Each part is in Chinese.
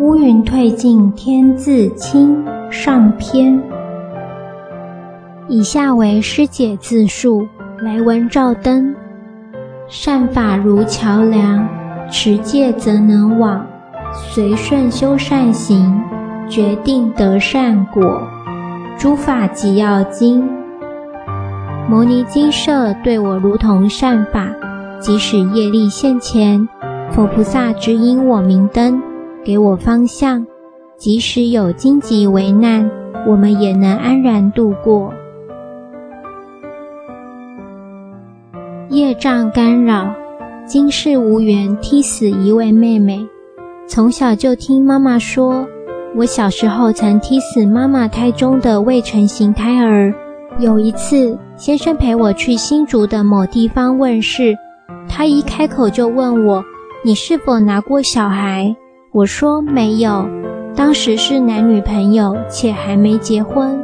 乌云退尽，天自清。上篇。以下为师姐自述：来文照灯。善法如桥梁，持戒则能往。随顺修善行，决定得善果。诸法即要经。摩尼精舍对我如同善法，即使业力现前，佛菩萨指引我明灯，给我方向。即使有荆棘为难，我们也能安然度过。业障干扰，今世无缘踢死一位妹妹。从小就听妈妈说，我小时候曾踢死妈妈胎中的未成型胎儿。有一次，先生陪我去新竹的某地方问事，他一开口就问我：“你是否拿过小孩？”我说：“没有。”当时是男女朋友，且还没结婚。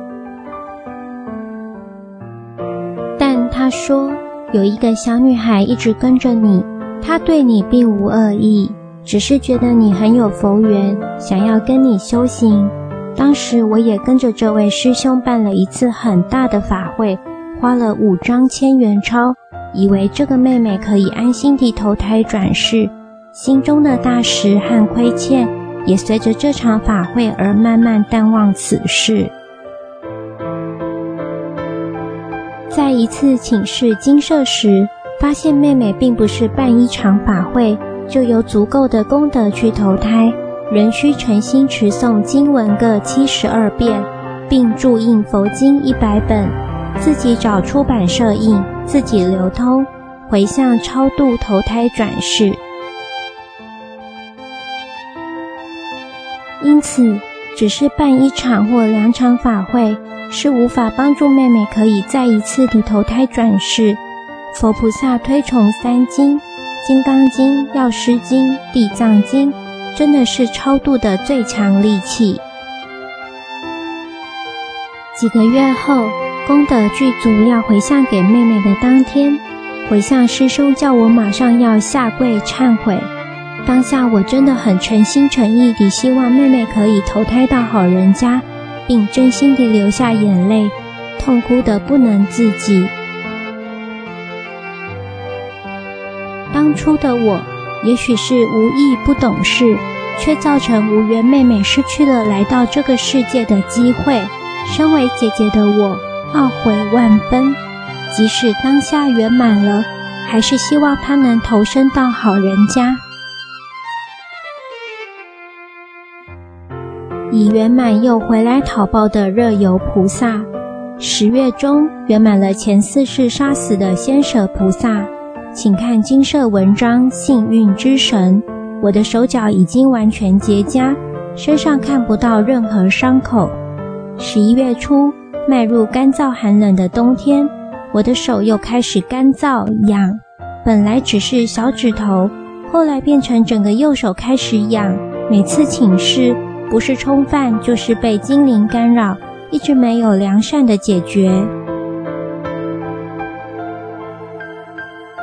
但他说有一个小女孩一直跟着你，她对你并无恶意，只是觉得你很有佛缘，想要跟你修行。当时我也跟着这位师兄办了一次很大的法会，花了五张千元钞，以为这个妹妹可以安心地投胎转世，心中的大石和亏欠。也随着这场法会而慢慢淡忘此事。在一次请示精舍时，发现妹妹并不是办一场法会就有足够的功德去投胎，仍需诚心持诵经文各七十二遍，并注印佛经一百本，自己找出版社印，自己流通，回向超度投胎转世。因此，只是办一场或两场法会，是无法帮助妹妹可以再一次地投胎转世。佛菩萨推崇三经，《金刚经》《药师经》《地藏经》，真的是超度的最强利器。几个月后，功德具足要回向给妹妹的当天，回向师兄叫我马上要下跪忏悔。当下我真的很诚心诚意地希望妹妹可以投胎到好人家，并真心地流下眼泪，痛哭得不能自己。当初的我，也许是无意不懂事，却造成无缘妹妹失去了来到这个世界的机会。身为姐姐的我，懊悔万分。即使当下圆满了，还是希望她能投生到好人家。已圆满又回来讨报的热油菩萨，十月中圆满了前四世杀死的仙舍菩萨，请看金色文章《幸运之神》。我的手脚已经完全结痂，身上看不到任何伤口。十一月初迈入干燥寒冷的冬天，我的手又开始干燥痒，本来只是小指头，后来变成整个右手开始痒，每次请示。不是冲犯，就是被精灵干扰，一直没有良善的解决。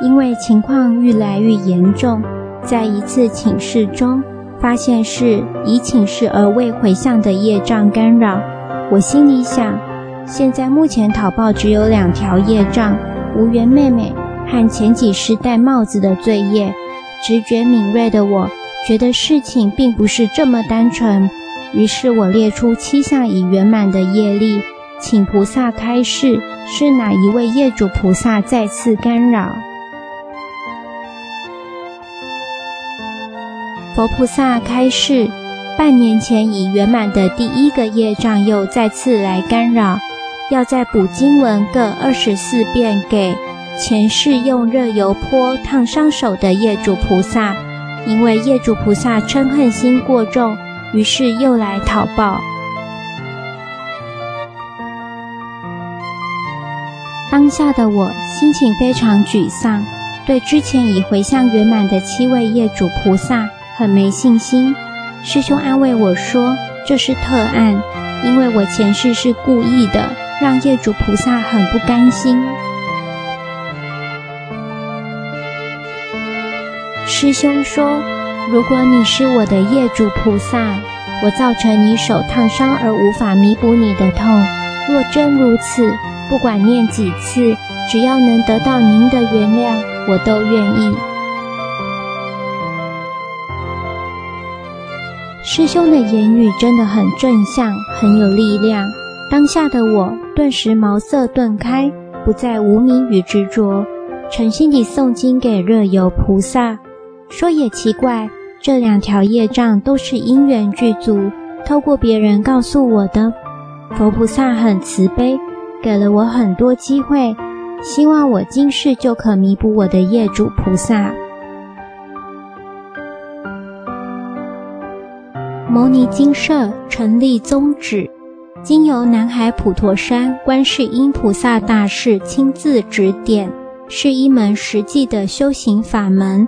因为情况愈来愈严重，在一次请示中，发现是已请示而未回向的业障干扰。我心里想，现在目前讨报只有两条业障：无缘妹妹和前几世戴帽子的罪业。直觉敏锐的我，觉得事情并不是这么单纯。于是我列出七项已圆满的业力，请菩萨开示，是哪一位业主菩萨再次干扰？佛菩萨开示，半年前已圆满的第一个业障又再次来干扰，要再补经文各二十四遍给前世用热油泼烫伤手的业主菩萨，因为业主菩萨嗔恨心过重。于是又来讨报。当下的我心情非常沮丧，对之前已回向圆满的七位业主菩萨很没信心。师兄安慰我说：“这是特案，因为我前世是故意的，让业主菩萨很不甘心。”师兄说。如果你是我的业主菩萨，我造成你手烫伤而无法弥补你的痛。若真如此，不管念几次，只要能得到您的原谅，我都愿意。师兄的言语真的很正向，很有力量。当下的我顿时茅塞顿开，不再无明与执着，诚心地诵经给热油菩萨。说也奇怪，这两条业障都是因缘具足，透过别人告诉我的。佛菩萨很慈悲，给了我很多机会，希望我今世就可弥补我的业主菩萨。牟尼精舍成立宗旨，经由南海普陀山观世音菩萨大士亲自指点，是一门实际的修行法门，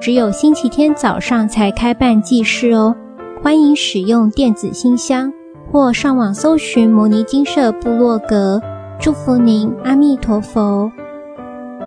只有星期天早上才开办祭事哦，欢迎使用电子信箱。或上网搜寻摩尼金舍部落格，祝福您，阿弥陀佛。